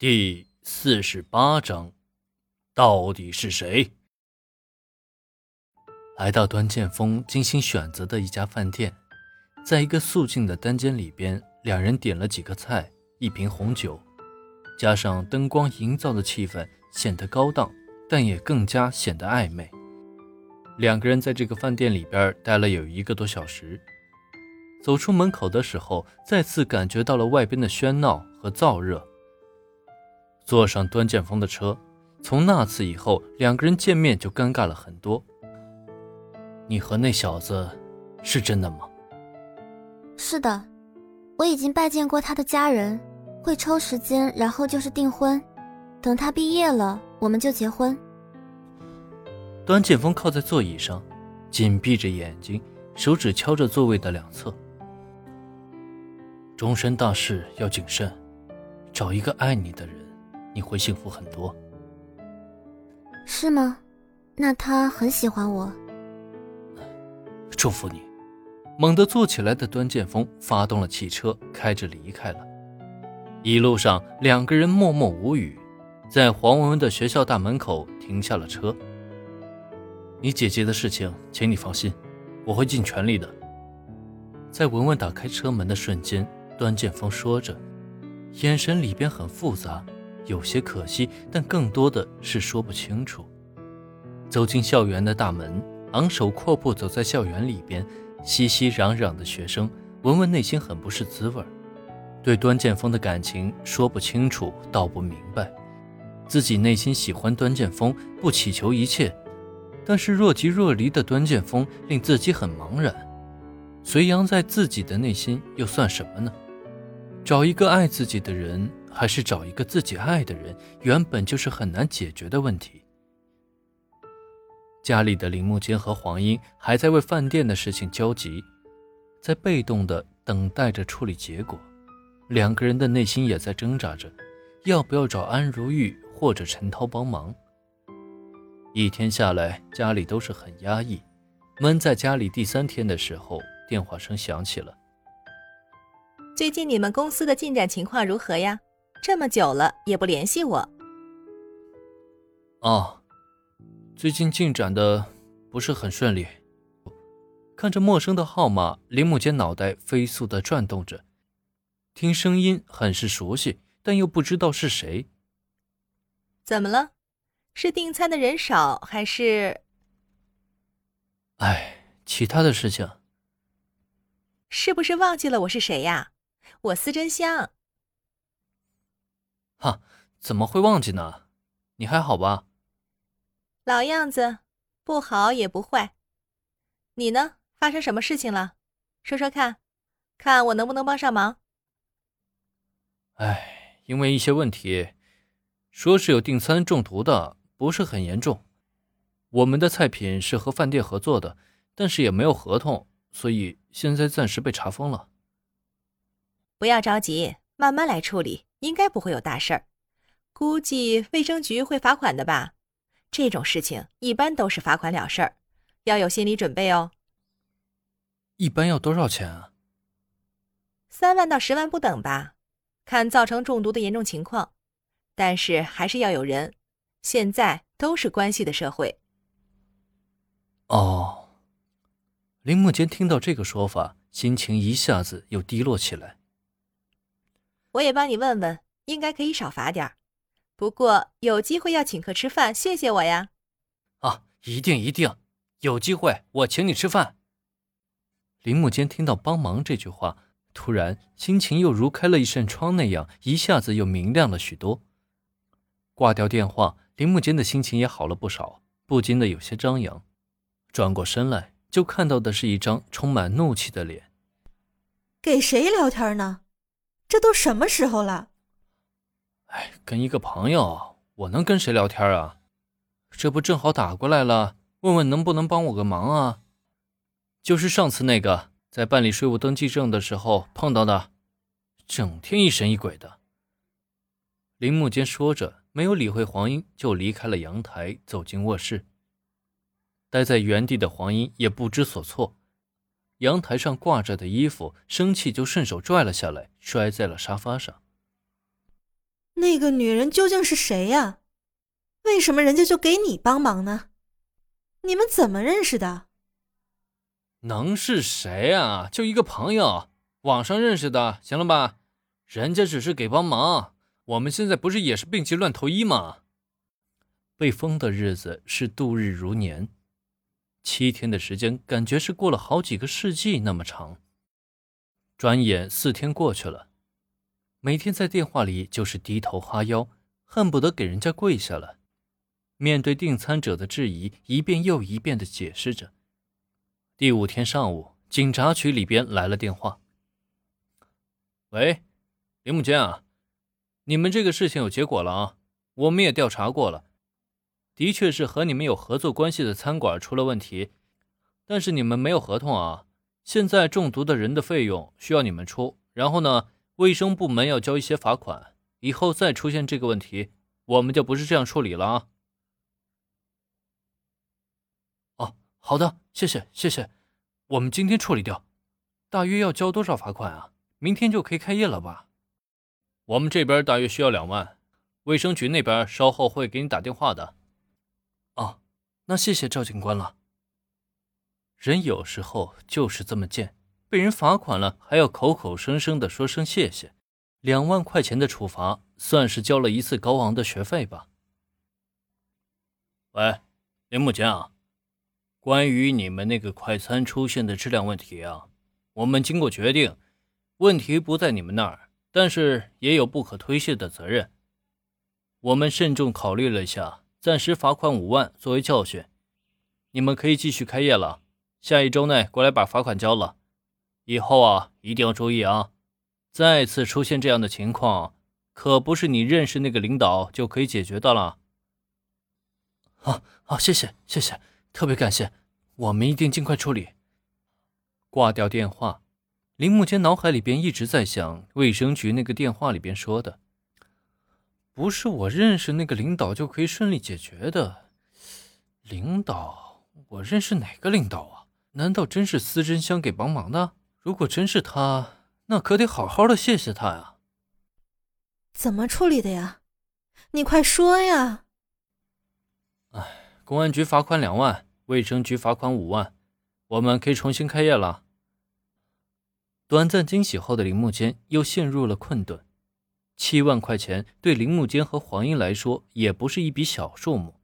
第四十八章，到底是谁？来到端剑锋精心选择的一家饭店，在一个肃静的单间里边，两人点了几个菜，一瓶红酒，加上灯光营造的气氛，显得高档，但也更加显得暧昧。两个人在这个饭店里边待了有一个多小时，走出门口的时候，再次感觉到了外边的喧闹和燥热。坐上端剑锋的车，从那次以后，两个人见面就尴尬了很多。你和那小子是真的吗？是的，我已经拜见过他的家人，会抽时间，然后就是订婚，等他毕业了，我们就结婚。端剑锋靠在座椅上，紧闭着眼睛，手指敲着座位的两侧。终身大事要谨慎，找一个爱你的人。你会幸福很多，是吗？那他很喜欢我。祝福你。猛地坐起来的端剑锋发动了汽车，开着离开了。一路上，两个人默默无语，在黄文文的学校大门口停下了车。你姐姐的事情，请你放心，我会尽全力的。在文文打开车门的瞬间，端剑锋说着，眼神里边很复杂。有些可惜，但更多的是说不清楚。走进校园的大门，昂首阔步走在校园里边，熙熙攘攘的学生，文文内心很不是滋味对端剑锋的感情说不清楚，道不明白。自己内心喜欢端剑锋，不祈求一切，但是若即若离的端剑锋令自己很茫然。隋阳在自己的内心又算什么呢？找一个爱自己的人。还是找一个自己爱的人，原本就是很难解决的问题。家里的林木坚和黄英还在为饭店的事情焦急，在被动的等待着处理结果。两个人的内心也在挣扎着，要不要找安如玉或者陈涛帮忙。一天下来，家里都是很压抑。闷在家里第三天的时候，电话声响起了。最近你们公司的进展情况如何呀？这么久了也不联系我。哦，最近进展的不是很顺利。看着陌生的号码，林木间脑袋飞速的转动着，听声音很是熟悉，但又不知道是谁。怎么了？是订餐的人少，还是……哎，其他的事情。是不是忘记了我是谁呀？我司真香。哈，怎么会忘记呢？你还好吧？老样子，不好也不坏。你呢？发生什么事情了？说说看，看我能不能帮上忙。哎，因为一些问题，说是有订餐中毒的，不是很严重。我们的菜品是和饭店合作的，但是也没有合同，所以现在暂时被查封了。不要着急，慢慢来处理。应该不会有大事儿，估计卫生局会罚款的吧？这种事情一般都是罚款了事儿，要有心理准备哦。一般要多少钱啊？三万到十万不等吧，看造成中毒的严重情况。但是还是要有人，现在都是关系的社会。哦，林木坚听到这个说法，心情一下子又低落起来。我也帮你问问，应该可以少罚点不过有机会要请客吃饭，谢谢我呀。啊，一定一定，有机会我请你吃饭。林木间听到“帮忙”这句话，突然心情又如开了一扇窗那样，一下子又明亮了许多。挂掉电话，林木间的心情也好了不少，不禁的有些张扬。转过身来，就看到的是一张充满怒气的脸。给谁聊天呢？这都什么时候了？哎，跟一个朋友，我能跟谁聊天啊？这不正好打过来了，问问能不能帮我个忙啊？就是上次那个在办理税务登记证的时候碰到的，整天疑神疑鬼的。林木间说着，没有理会黄英，就离开了阳台，走进卧室。待在原地的黄英也不知所措。阳台上挂着的衣服，生气就顺手拽了下来，摔在了沙发上。那个女人究竟是谁呀？为什么人家就给你帮忙呢？你们怎么认识的？能是谁啊？就一个朋友，网上认识的，行了吧？人家只是给帮忙。我们现在不是也是病急乱投医吗？被封的日子是度日如年，七天的时间感觉是过了好几个世纪那么长。转眼四天过去了，每天在电话里就是低头哈腰，恨不得给人家跪下了。面对订餐者的质疑，一遍又一遍的解释着。第五天上午，警察局里边来了电话。喂，林木坚啊，你们这个事情有结果了啊？我们也调查过了，的确是和你们有合作关系的餐馆出了问题，但是你们没有合同啊。现在中毒的人的费用需要你们出，然后呢，卫生部门要交一些罚款。以后再出现这个问题，我们就不是这样处理了啊。哦好的，谢谢谢谢，我们今天处理掉。大约要交多少罚款啊？明天就可以开业了吧？我们这边大约需要两万，卫生局那边稍后会给你打电话的。那谢谢赵警官了。人有时候就是这么贱，被人罚款了还要口口声声的说声谢谢。两万块钱的处罚算是交了一次高昂的学费吧。喂，林木坚啊。关于你们那个快餐出现的质量问题啊，我们经过决定，问题不在你们那儿，但是也有不可推卸的责任。我们慎重考虑了一下，暂时罚款五万作为教训。你们可以继续开业了，下一周内过来把罚款交了。以后啊，一定要注意啊，再次出现这样的情况，可不是你认识那个领导就可以解决的了。好，好，谢谢，谢谢。特别感谢，我们一定尽快处理。挂掉电话，林木间脑海里边一直在想卫生局那个电话里边说的：“不是我认识那个领导就可以顺利解决的。”领导，我认识哪个领导啊？难道真是司真香给帮忙的？如果真是他，那可得好好的谢谢他呀。怎么处理的呀？你快说呀！哎。公安局罚款两万，卫生局罚款五万，我们可以重新开业了。短暂惊喜后的林木间又陷入了困顿。七万块钱对林木坚和黄英来说也不是一笔小数目，